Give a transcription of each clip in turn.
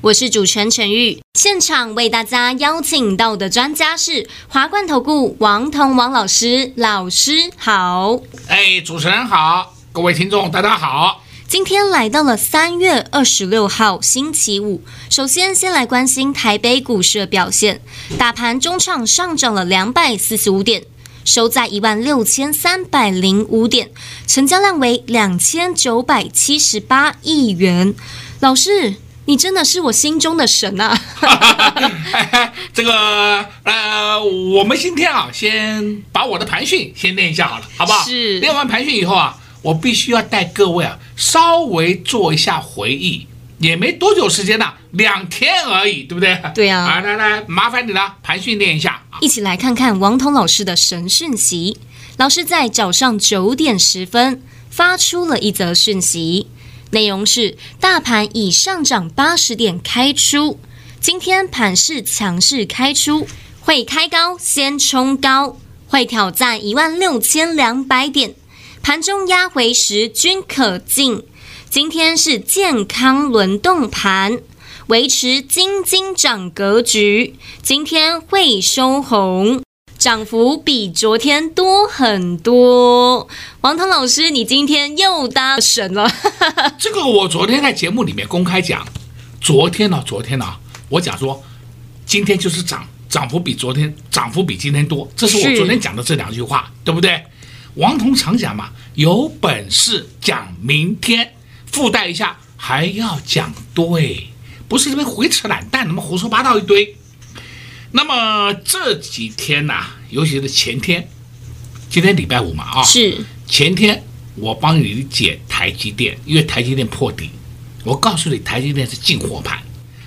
我是主持人陈玉。现场为大家邀请到的专家是华冠投顾王彤王老师，老师好。哎，主持人好，各位听众大家好。今天来到了三月二十六号星期五，首先先来关心台北股市的表现，大盘中场上涨了两百四十五点，收在一万六千三百零五点，成交量为两千九百七十八亿元。老师，你真的是我心中的神啊！这个呃，我们今天啊，先把我的盘训先练一下好了，好不好？是。练完盘训以后啊。我必须要带各位啊，稍微做一下回忆，也没多久时间呐，两天而已，对不对？对呀。来来来，麻烦你了，盘训练一下。一起来看看王彤老师的神讯息。老师在早上九点十分发出了一则讯息，内容是：大盘已上涨八十点开出，今天盘势强势开出，会开高先冲高，会挑战一万六千两百点。盘中压回时均可进，今天是健康轮动盘，维持金金涨格局。今天会收红，涨幅比昨天多很多。王彤老师，你今天又搭神了。这个我昨天在节目里面公开讲，昨天呢、昨天呢、我讲说今天就是涨，涨幅比昨天涨幅比今天多，这是我昨天讲的这两句话，对不对？王彤常讲嘛，有本事讲明天，附带一下还要讲对，不是这边胡扯懒蛋，那么胡说八道一堆。那么这几天呐、啊，尤其是前天，今天礼拜五嘛啊，是前天我帮你解台积电，因为台积电破底，我告诉你台积电是进货盘，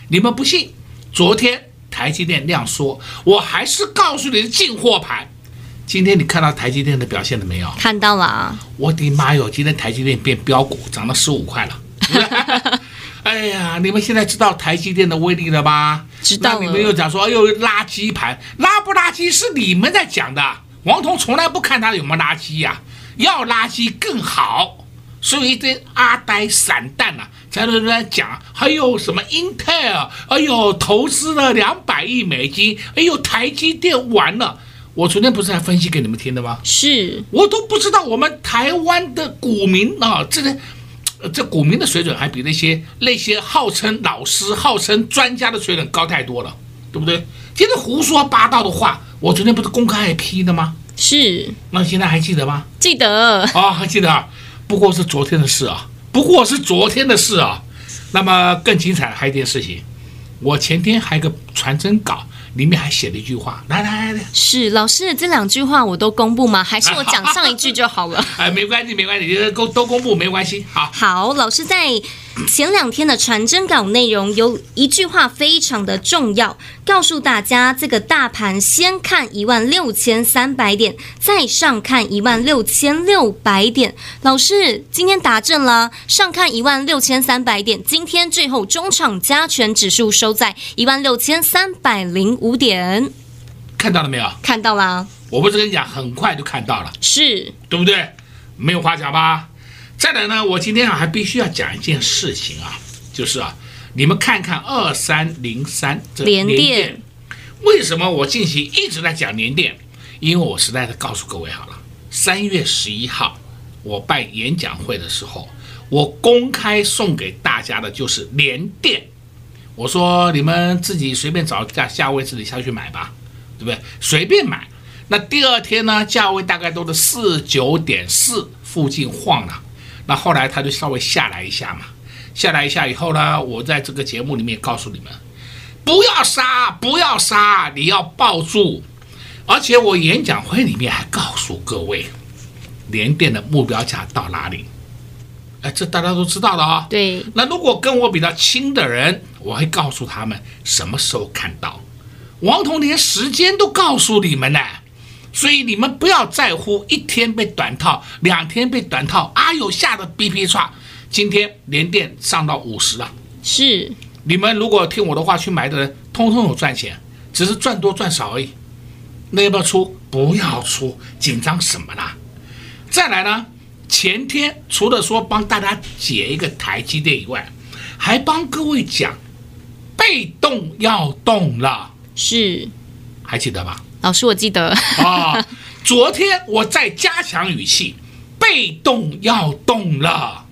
你们不信，昨天台积电量缩，我还是告诉你是进货盘。今天你看到台积电的表现了没有？看到了啊！我的妈哟，今天台积电变标股，涨了十五块了。哎呀，你们现在知道台积电的威力了吧？知道了。你们又讲说，哎呦，垃圾盘，垃不垃圾是你们在讲的。王彤从来不看它有没有垃圾呀、啊，要垃圾更好。所以一堆阿呆散弹呐，在那边讲，还有什么英特尔哎呦，投资了两百亿美金，哎呦，台积电完了。我昨天不是还分析给你们听的吗？是我都不知道我们台湾的股民啊，这个这股民的水准还比那些那些号称老师、号称专家的水准高太多了，对不对？今天胡说八道的话，我昨天不是公开批的吗？是，那现在还记得吗？记得啊、哦，还记得啊。不过是昨天的事啊，不过是昨天的事啊。那么更精彩还有一件事情，我前天还有个传真稿。里面还写了一句话，来来来，是老师这两句话我都公布吗？还是我讲上一句就好了？哎，没关系，没关系，都都公布没关系。好，好，老师在前两天的传真稿内容有一句话非常的重要，告诉大家这个大盘先看一万六千三百点，再上看一万六千六百点。老师今天答正了，上看一万六千三百点，今天最后中场加权指数收在一万六千三百零五点，看到了没有？看到了。我不是跟你讲，很快就看到了，是对不对？没有话讲吧？再来呢，我今天啊还必须要讲一件事情啊，就是啊，你们看看二三零三这联电，为什么我近期一直在讲联电？因为我实在的告诉各位好了，三月十一号我办演讲会的时候，我公开送给大家的就是联电。我说你们自己随便找价价位自己下去买吧，对不对？随便买。那第二天呢，价位大概都是四九点四附近晃了。那后来它就稍微下来一下嘛，下来一下以后呢，我在这个节目里面告诉你们，不要杀，不要杀，你要抱住。而且我演讲会里面还告诉各位，联电的目标价到哪里？哎，这大家都知道的啊、哦。对。那如果跟我比较亲的人，我会告诉他们什么时候看到。王彤连时间都告诉你们呢，所以你们不要在乎一天被短套，两天被短套，啊哟吓得逼逼唰。今天连电上到五十了，是。你们如果听我的话去买的人，通通有赚钱，只是赚多赚少而已。那要不要出？不要出，紧张什么啦？再来呢？前天除了说帮大家解一个台积电以外，还帮各位讲被动要动了，是，还记得吧？老师，我记得啊、哦。昨天我在加强语气，被动要动了。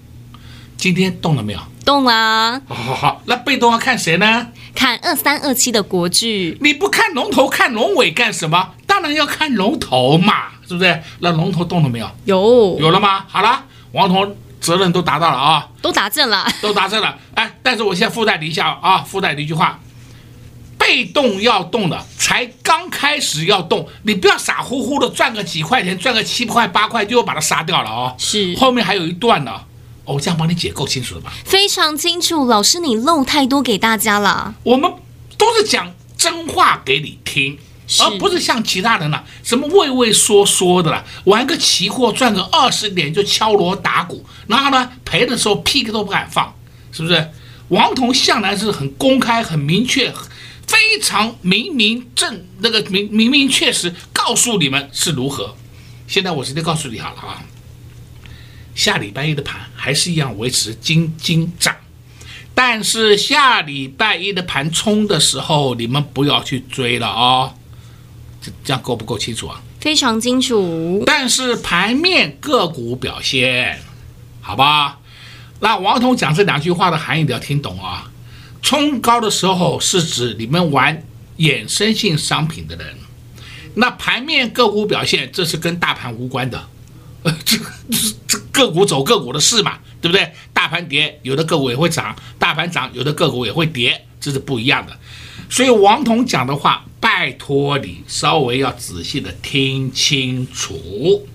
今天动了没有？动啦！好好好，那被动要看谁呢？看二三二七的国剧。你不看龙头看龙尾干什么？当然要看龙头嘛，是不是？那龙头动了没有？有，有了吗？好了，王彤责任都达到了啊，都达阵了，都达阵了。哎，但是我现在附带你一下啊，附带你一句话：被动要动的，才刚开始要动，你不要傻乎乎的赚个几块钱，赚个七块八块就要把它杀掉了哦。是，后面还有一段呢。哦，这样帮你解构清楚了吧？非常清楚，老师你漏太多给大家了。我们都是讲真话给你听，而不是像其他人了，什么畏畏缩缩的了，玩个期货赚个二十点就敲锣打鼓，然后呢赔的时候屁都不敢放，是不是？王彤向来是很公开、很明确、非常明明正那个明明明确实告诉你们是如何。现在我直接告诉你好了啊。下礼拜一的盘还是一样维持金金涨，但是下礼拜一的盘冲的时候，你们不要去追了哦。这这样够不够清楚啊？非常清楚。但是盘面个股表现，好吧？那王彤讲这两句话的含义你要听懂啊。冲高的时候是指你们玩衍生性商品的人，那盘面个股表现，这是跟大盘无关的。呃，这这这个股走个股的事嘛，对不对？大盘跌，有的个股也会涨；大盘涨，有的个股也会跌，这是不一样的。所以王彤讲的话，拜托你稍微要仔细的听清楚，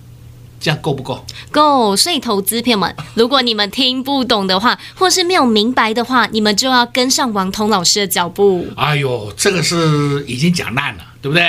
这样够不够？够。所以投资朋友们，如果你们听不懂的话，或是没有明白的话，你们就要跟上王彤老师的脚步。哎呦，这个是已经讲烂了，对不对？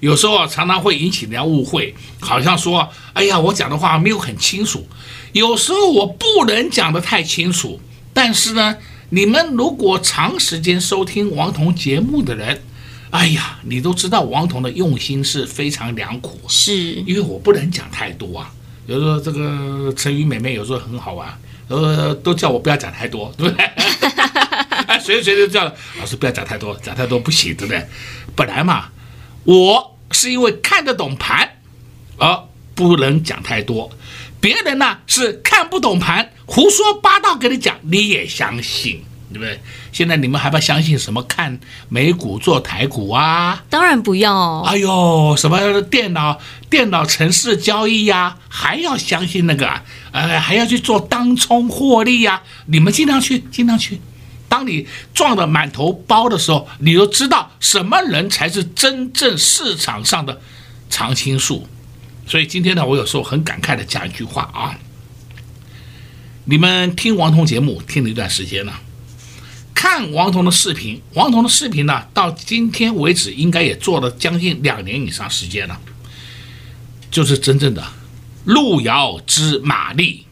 有时候常常会引起人家误会，好像说：“哎呀，我讲的话没有很清楚。”有时候我不能讲得太清楚，但是呢，你们如果长时间收听王彤节目的人，哎呀，你都知道王彤的用心是非常良苦，是因为我不能讲太多啊。比如说这个成语美美有时候很好玩，呃，都叫我不要讲太多，对不对？哎，随时随地叫老师不要讲太多，讲太多不行，对不对？本来嘛。我是因为看得懂盘，而不能讲太多。别人呢是看不懂盘，胡说八道给你讲，你也相信，对不对？现在你们还不相信什么看美股做台股啊？当然不要。哎呦，什么电脑电脑城市交易呀、啊，还要相信那个？啊呃，还要去做当冲获利呀、啊？你们尽量去，尽量去。当你撞得满头包的时候，你就知道什么人才是真正市场上的常青树。所以今天呢，我有时候很感慨的讲一句话啊，你们听王彤节目听了一段时间了，看王彤的视频，王彤的视频呢，到今天为止应该也做了将近两年以上时间了，就是真正的路遥知马力，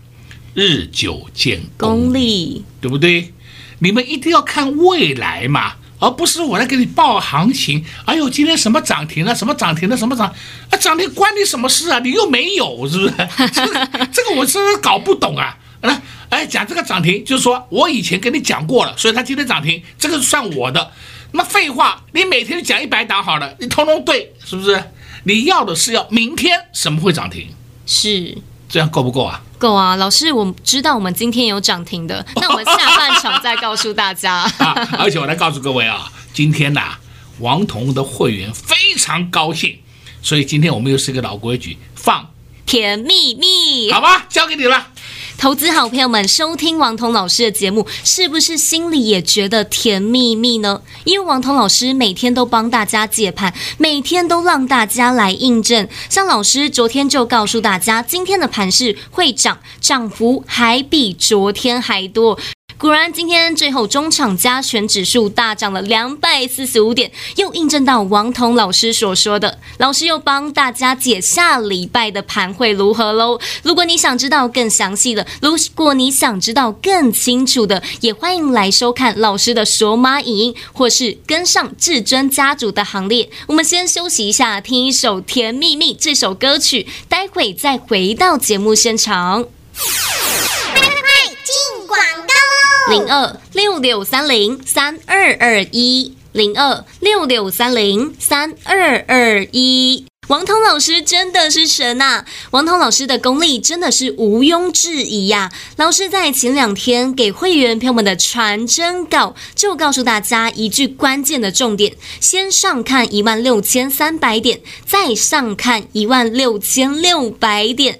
日久见功力，对不对？你们一定要看未来嘛，而不是我来给你报行情。哎呦，今天什么涨停了？什么涨停了？什么涨？啊，涨停关你什么事啊？你又没有，是不是？这个这个我真是搞不懂啊！来，哎，讲这个涨停，就是说我以前跟你讲过了，所以他今天涨停，这个算我的。那么废话，你每天讲一百档好了，你通通对，是不是？你要的是要明天什么会涨停？是。这样够不够啊？够啊，老师，我知道我们今天有涨停的，那我们下半场再告诉大家。啊，而且我来告诉各位啊，今天呐、啊，王彤的会员非常高兴，所以今天我们又是一个老规矩，放甜蜜蜜，好吧，交给你了。投资好朋友们收听王彤老师的节目，是不是心里也觉得甜蜜蜜呢？因为王彤老师每天都帮大家解盘，每天都让大家来印证。像老师昨天就告诉大家，今天的盘势会涨，涨幅还比昨天还多。果然，今天最后中场加权指数大涨了两百四十五点，又印证到王彤老师所说的。老师又帮大家解下礼拜的盘会如何喽？如果你想知道更详细的，如果你想知道更清楚的，也欢迎来收看老师的索马影音，或是跟上至尊家族的行列。我们先休息一下，听一首《甜蜜蜜》这首歌曲，待会再回到节目现场。快快快，进广告！零二六六三零三二二一，零二六六三零三二二一。王彤老师真的是神呐！王彤老师的功力真的是毋庸置疑呀！老师在前两天给会员朋友们的传真稿，就告诉大家一句关键的重点：先上看一万六千三百点，再上看一万六千六百点。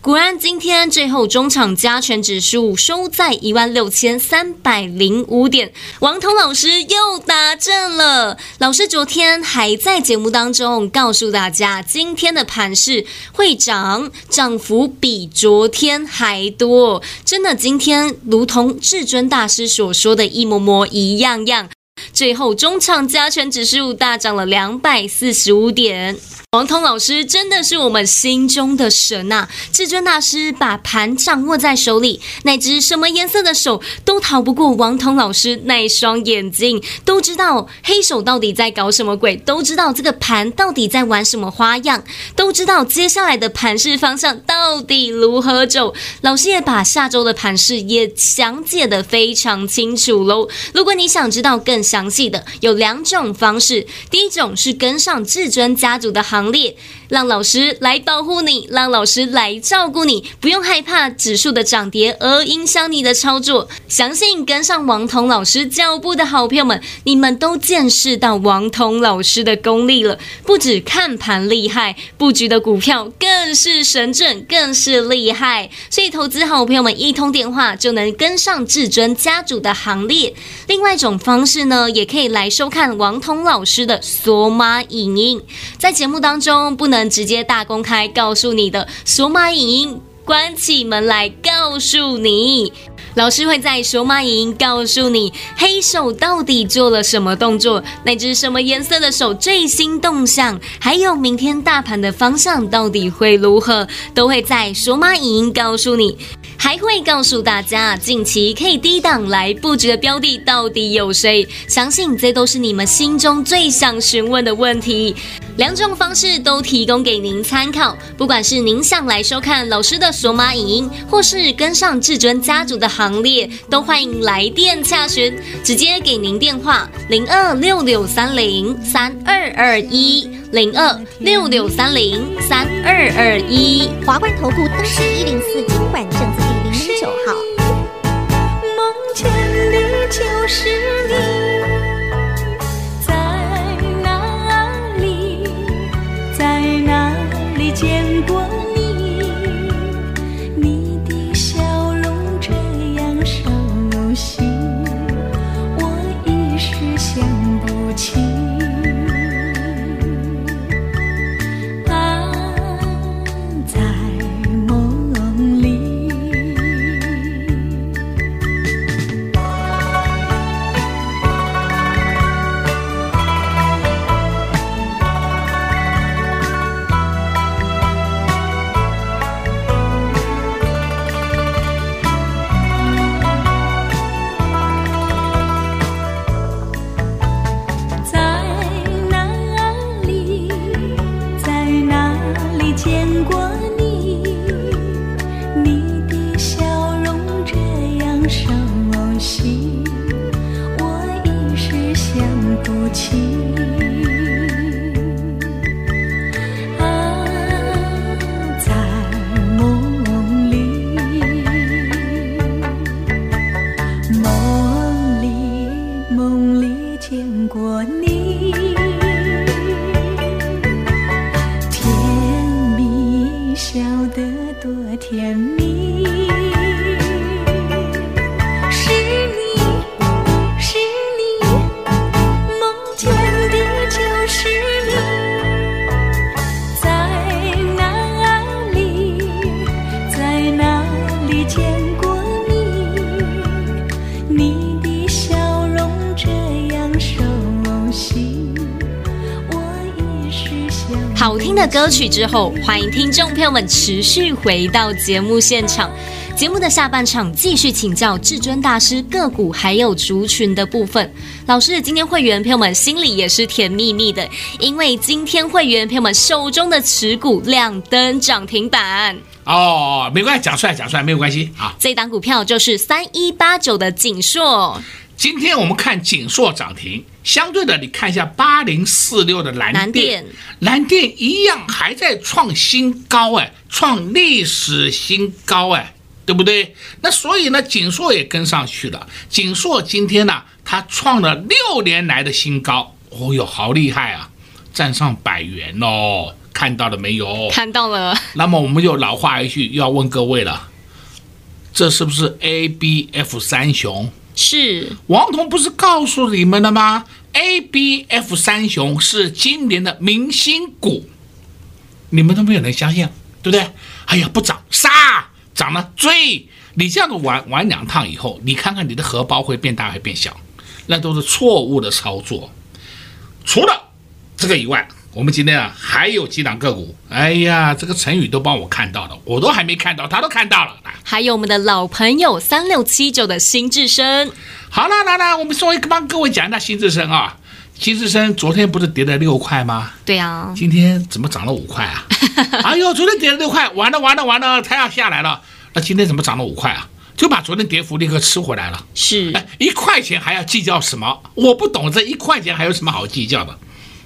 果然，今天最后中场加权指数收在一万六千三百零五点，王彤老师又打正了。老师昨天还在节目当中告诉大家，今天的盘势会涨，涨幅比昨天还多。真的，今天如同至尊大师所说的一模模一样样。最后中场加权指数大涨了两百四十五点。王彤老师真的是我们心中的神呐！至尊大师把盘掌握在手里，那只什么颜色的手都逃不过王彤老师那一双眼睛，都知道黑手到底在搞什么鬼，都知道这个盘到底在玩什么花样，都知道接下来的盘势方向到底如何走。老师也把下周的盘势也讲解得非常清楚喽。如果你想知道更详细的，有两种方式，第一种是跟上至尊家族的行。列，让老师来保护你，让老师来照顾你，不用害怕指数的涨跌而影响你的操作。相信跟上王彤老师脚步的好朋友们，你们都见识到王彤老师的功力了。不止看盘厉害，布局的股票更是神准，更是厉害。所以投资好朋友们一通电话就能跟上至尊家族的行列。另外一种方式呢，也可以来收看王彤老师的索马影音，在节目。当中不能能直接大公开告诉你的，索马影音关起门来告诉你，老师会在索马影音告诉你黑手到底做了什么动作，那只什么颜色的手最新动向，还有明天大盘的方向到底会如何，都会在索马影音告诉你。还会告诉大家，近期可以低档来布局的标的到底有谁？相信这都是你们心中最想询问的问题。两种方式都提供给您参考。不管是您想来收看老师的索马影音，或是跟上至尊家族的行列，都欢迎来电洽询。直接给您电话：零二六六三零三二二一零二六六三零三二二一。华冠投顾登记一零四金管证字。十九号。的歌曲之后，欢迎听众朋友们持续回到节目现场。节目的下半场继续请教至尊大师个股还有族群的部分。老师，今天会员朋友们心里也是甜蜜蜜的，因为今天会员朋友们手中的持股亮灯涨停板。哦，没关系，讲出来讲出来没有关系啊。这档股票就是三一八九的景硕。今天我们看锦硕涨停，相对的，你看一下八零四六的蓝电，蓝电一样还在创新高哎，创历史新高哎，对不对？那所以呢，锦硕也跟上去了。锦硕今天呢，它创了六年来的新高，哦哟，好厉害啊，站上百元哦，看到了没有？看到了。那么我们就老话一句，要问各位了，这是不是 A B F 三雄？是王彤不是告诉你们了吗？A、B、F 三雄是今年的明星股，你们都没有人相信，对不对？哎呀，不涨杀，涨了追。你这样子玩玩两趟以后，你看看你的荷包会变大还变小？那都是错误的操作。除了这个以外。我们今天啊，还有几档个股，哎呀，这个陈宇都帮我看到了，我都还没看到，他都看到了。还有我们的老朋友三六七九的新智深。好了，来来，我们稍微帮各位讲一下新智深啊。新智深昨天不是跌了六块吗？对啊。今天怎么涨了五块啊？哎呦，昨天跌了六块，完了完了完了，它要下来了。那今天怎么涨了五块啊？就把昨天跌幅立刻吃回来了。是。哎，一块钱还要计较什么？我不懂这一块钱还有什么好计较的？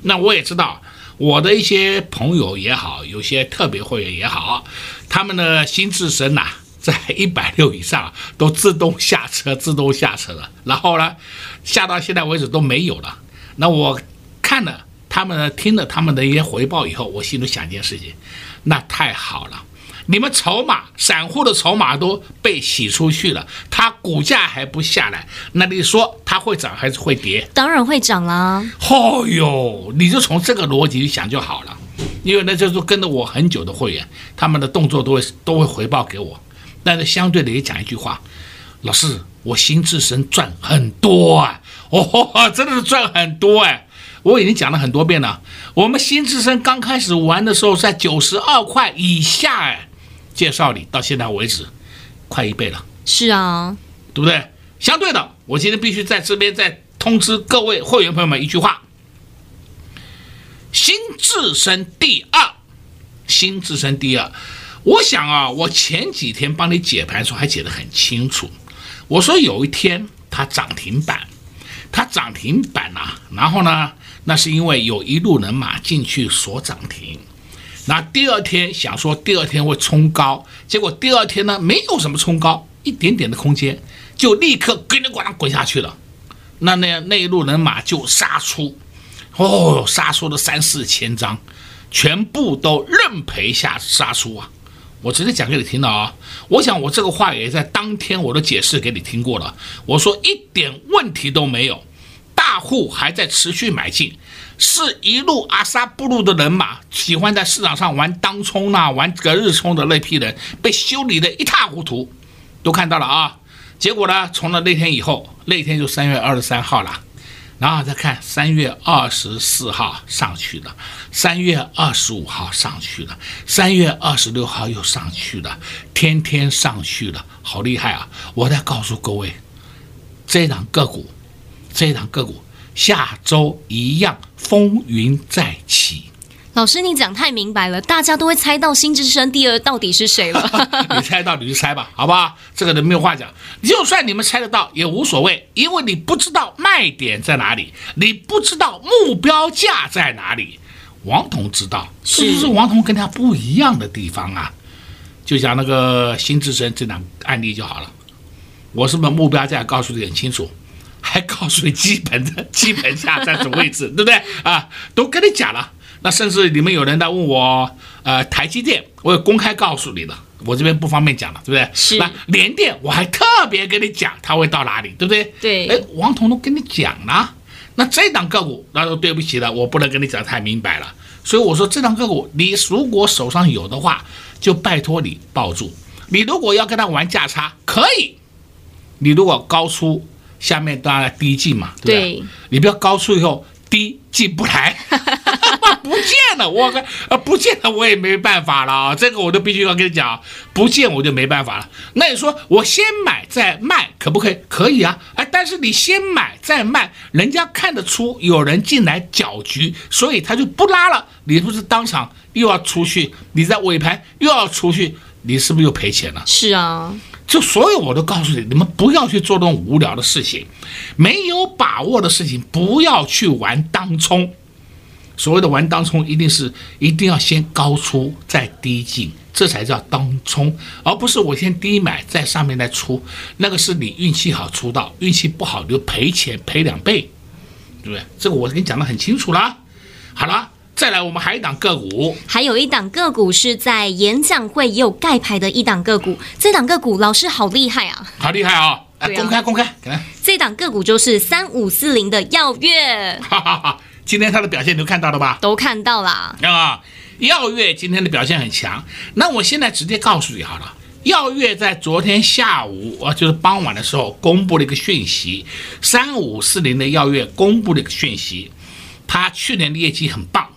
那我也知道。我的一些朋友也好，有些特别会员也好，他们的心智深呐，在一百六以上都自动下车，自动下车了。然后呢，下到现在为止都没有了。那我看了他们，听了他们的一些回报以后，我心里想一件事情，那太好了。你们筹码，散户的筹码都被洗出去了，它股价还不下来，那你说它会涨还是会跌？当然会涨啦！哦哟，你就从这个逻辑去想就好了，因为那就是跟着我很久的会员，他们的动作都会都会回报给我。但是相对的也讲一句话，老师，我新智升赚很多啊！哦，真的是赚很多哎！我已经讲了很多遍了，我们新智深刚开始玩的时候在九十二块以下哎。介绍你到现在为止，快一倍了。是啊，对不对？相对的，我今天必须在这边再通知各位会员朋友们一句话：新自身第二，新自身第二。我想啊，我前几天帮你解盘的时候还解得很清楚。我说有一天它涨停板，它涨停板啊，然后呢，那是因为有一路人马进去锁涨停。那第二天想说第二天会冲高，结果第二天呢没有什么冲高，一点点的空间，就立刻跟着咣当滚下去了。那那那一路人马就杀出，哦，杀出了三四千张，全部都认赔下杀出啊！我直接讲给你听了啊！我想我这个话也在当天我都解释给你听过了。我说一点问题都没有，户还在持续买进。是一路阿萨布鲁的人马，喜欢在市场上玩当冲呐、玩隔日冲的那批人，被修理的一塌糊涂，都看到了啊。结果呢，从了那天以后，那天就三月二十三号了，然后再看三月二十四号上去了，三月二十五号上去了，三月二十六号又上去了，天天上去了，好厉害啊！我再告诉各位，这档个股，这档个股。下周一样风云再起。老师，你讲太明白了，大家都会猜到新之声第二到底是谁了。你猜到你就猜吧，好不好？这个人没有话讲。就算你们猜得到也无所谓，因为你不知道卖点在哪里，你不知道目标价在哪里。王彤知道，是不是王彤跟他不一样的地方啊？就讲那个新之声这两案例就好了。我是不是目标价告诉你很清楚？还告诉你基本的基本下站什么位置，对不对啊？都跟你讲了。那甚至你们有人在问我，呃，台积电，我也公开告诉你了，我这边不方便讲了，对不对？是。那联电，我还特别跟你讲，它会到哪里，对不对？对。哎，王彤都跟你讲了。那这档个股，那就对不起了，我不能跟你讲太明白了。所以我说，这档个股，你如果手上有的话，就拜托你抱住。你如果要跟他玩价差，可以。你如果高出。下面当然低进嘛，对不对？对，你不要高出以后低进不来，不见了，我呃不见了，我也没办法了啊，这个我都必须要跟你讲，不见我就没办法了。那你说我先买再卖可不可以？可以啊，哎，但是你先买再卖，人家看得出有人进来搅局，所以他就不拉了。你不是当场又要出去，你在尾盘又要出去，你是不是又赔钱了？是啊。就所有我都告诉你，你们不要去做那种无聊的事情，没有把握的事情不要去玩当冲。所谓的玩当冲，一定是一定要先高出再低进，这才叫当冲，而不是我先低买在上面再出，那个是你运气好出到，运气不好你就赔钱赔两倍，对不对？这个我跟你讲得很清楚了。好了。再来，我们还有一档个股，还有一档个股是在演讲会也有盖牌的一档个股。这档个股老师好厉害啊，好厉害啊！来，公开公开，来，这档个股就是三五四零的耀月。哈哈哈，今天它的表现都看到了吧？都看到了啊！耀月今天的表现很强。那我现在直接告诉你好了，耀月在昨天下午啊，就是傍晚的时候公布了一个讯息，三五四零的耀月公布了一个讯息，它去年的业绩很棒。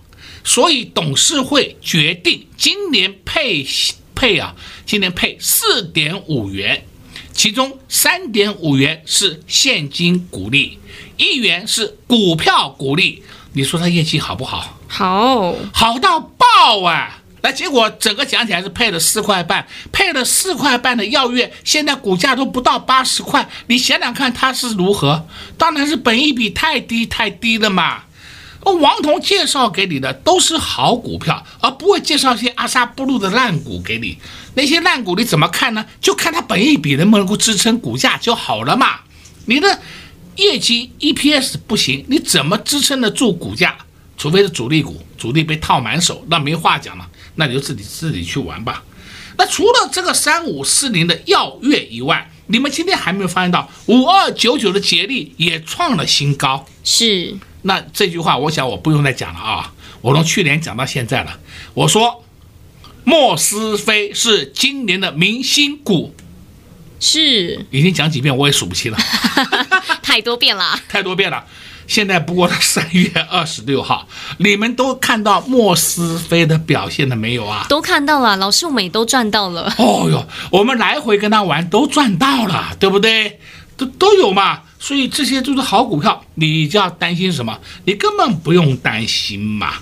所以董事会决定今年配配啊，今年配四点五元，其中三点五元是现金股利，一元是股票股利。你说它业绩好不好？好，好到爆啊！那结果整个讲起来是配了四块半，配了四块半的耀月，现在股价都不到八十块，你想想看它是如何？当然是本益比太低太低了嘛。王彤介绍给你的都是好股票，而不会介绍一些阿萨布鲁的烂股给你。那些烂股你怎么看呢？就看它本益比能不能够支撑股价就好了嘛。你的业绩 EPS 不行，你怎么支撑得住股价？除非是主力股，主力被套满手，那没话讲了，那你就自己自己去玩吧。那除了这个三五四零的耀月以外，你们今天还没有发现到五二九九的捷力也创了新高？是。那这句话，我想我不用再讲了啊！我从去年讲到现在了。我说，莫斯菲是今年的明星股，是已经讲几遍我也数不清了，太多遍了，太多遍了。现在不过三月二十六号，你们都看到莫斯菲的表现了没有啊？都看到了，老师我们也都赚到了。哦哟，我们来回跟他玩都赚到了，对不对？都都有嘛。所以这些都是好股票，你就要担心什么？你根本不用担心嘛。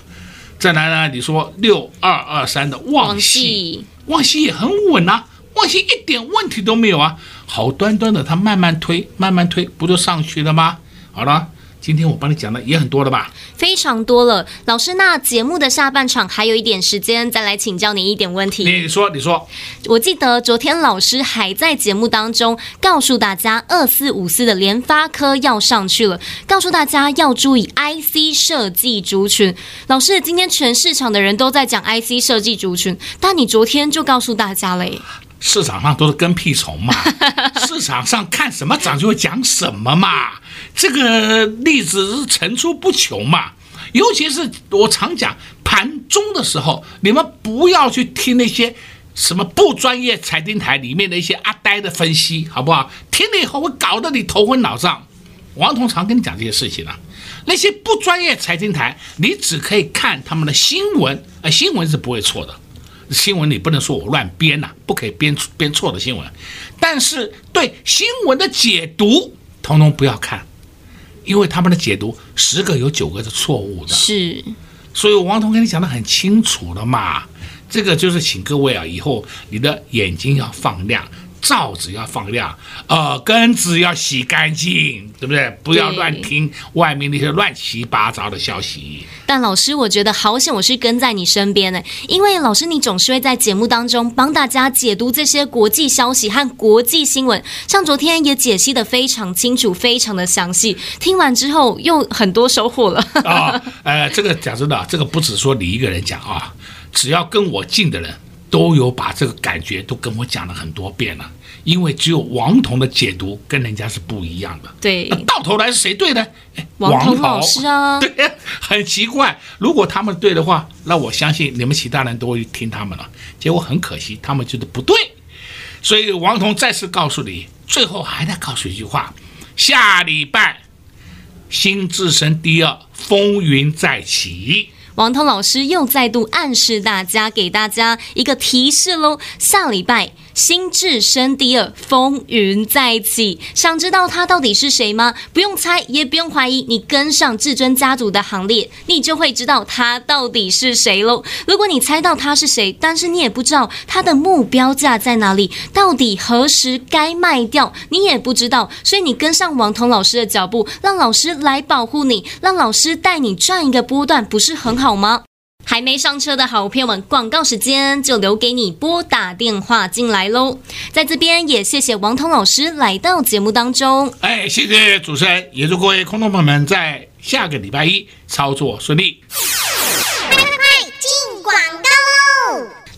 再来呢，你说六二二三的旺系，旺系也很稳啊，旺系一点问题都没有啊，好端端的，它慢慢推，慢慢推，不就上去了吗？好了。今天我帮你讲的也很多了吧？非常多了，老师。那节目的下半场还有一点时间，再来请教你一点问题。你说，你说。我记得昨天老师还在节目当中告诉大家，二四五四的联发科要上去了，告诉大家要注意 IC 设计族群。老师，今天全市场的人都在讲 IC 设计族群，但你昨天就告诉大家了耶。市场上都是跟屁虫嘛，市场上看什么涨就会讲什么嘛，这个例子是层出不穷嘛。尤其是我常讲盘中的时候，你们不要去听那些什么不专业财经台里面的一些阿呆的分析，好不好？听了以后会搞得你头昏脑胀。王彤常跟你讲这些事情啊，那些不专业财经台，你只可以看他们的新闻，呃，新闻是不会错的。新闻你不能说我乱编呐，不可以编编错的新闻。但是对新闻的解读，统统不要看，因为他们的解读十个有九个是错误的。是，所以王彤跟你讲的很清楚了嘛，这个就是请各位啊，以后你的眼睛要放亮。罩子要放亮，耳根子要洗干净，对不对？不要乱听外面那些乱七八糟的消息。但老师，我觉得好险，我是跟在你身边呢，因为老师你总是会在节目当中帮大家解读这些国际消息和国际新闻，像昨天也解析的非常清楚，非常的详细。听完之后又很多收获了。啊、哦，呃，这个讲真的，这个不只说你一个人讲啊，只要跟我近的人。都有把这个感觉都跟我讲了很多遍了，因为只有王彤的解读跟人家是不一样的。对，到头来是谁对呢？王彤老师啊，对，很奇怪。如果他们对的话，那我相信你们其他人都会听他们了。结果很可惜，他们觉得不对。所以王彤再次告诉你，最后还得告诉一句话：下礼拜新智神第二风云再起。王涛老师又再度暗示大家，给大家一个提示喽。下礼拜新智深第二风云再起，想知道他到底是谁吗？不用猜，也不用怀疑，你跟上至尊家族的行列，你就会知道他到底是谁喽。如果你猜到他是谁，但是你也不知道他的目标价在哪里，到底何时该卖掉，你也不知道，所以你跟上王彤老师的脚步，让老师来保护你，让老师带你赚一个波段，不是很？好吗？还没上车的好朋友们，广告时间就留给你拨打电话进来喽。在这边也谢谢王彤老师来到节目当中。哎，谢谢主持人，也祝各位空洞朋友们在下个礼拜一操作顺利。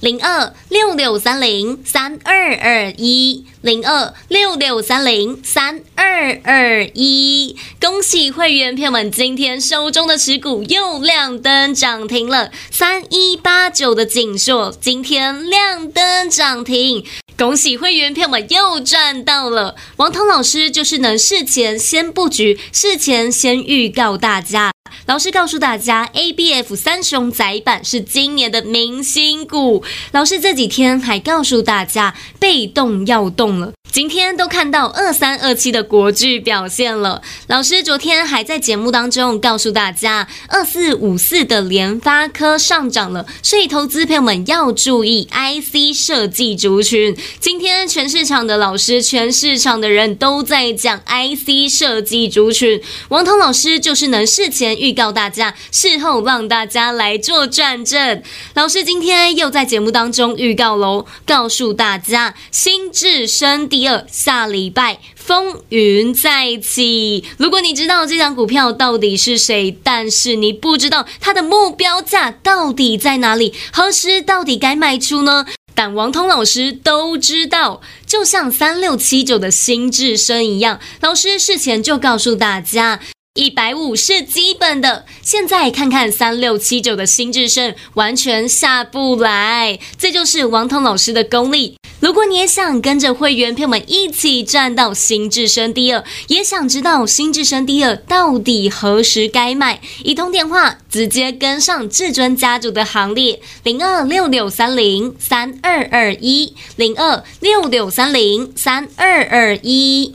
零二六六三零三二二一，零二六六三零三二二一，恭喜会员朋友们，今天手中的持股又亮灯涨停了，三一八九的锦硕今天亮灯涨停。恭喜会员票们又赚到了！王涛老师就是能事前先布局，事前先预告大家。老师告诉大家，ABF 三雄载板是今年的明星股。老师这几天还告诉大家，被动要动了。今天都看到二三二七的国巨表现了。老师昨天还在节目当中告诉大家，二四五四的联发科上涨了，所以投资朋友们要注意 IC 设计族群。今天全市场的老师，全市场的人都在讲 IC 设计族群。王彤老师就是能事前预告大家，事后让大家来做转正。老师今天又在节目当中预告喽，告诉大家新智生第二下礼拜风云再起。如果你知道这张股票到底是谁，但是你不知道它的目标价到底在哪里，何时到底该卖出呢？但王通老师都知道，就像三六七九的新智生一样，老师事前就告诉大家，一百五是基本的。现在看看三六七九的新智胜，完全下不来，这就是王彤老师的功力。如果你也想跟着会员朋友们一起赚到新至生第二，也想知道新至生第二到底何时该卖，一通电话直接跟上至尊家族的行列，零二六六三零三二二一，零二六六三零三二二一，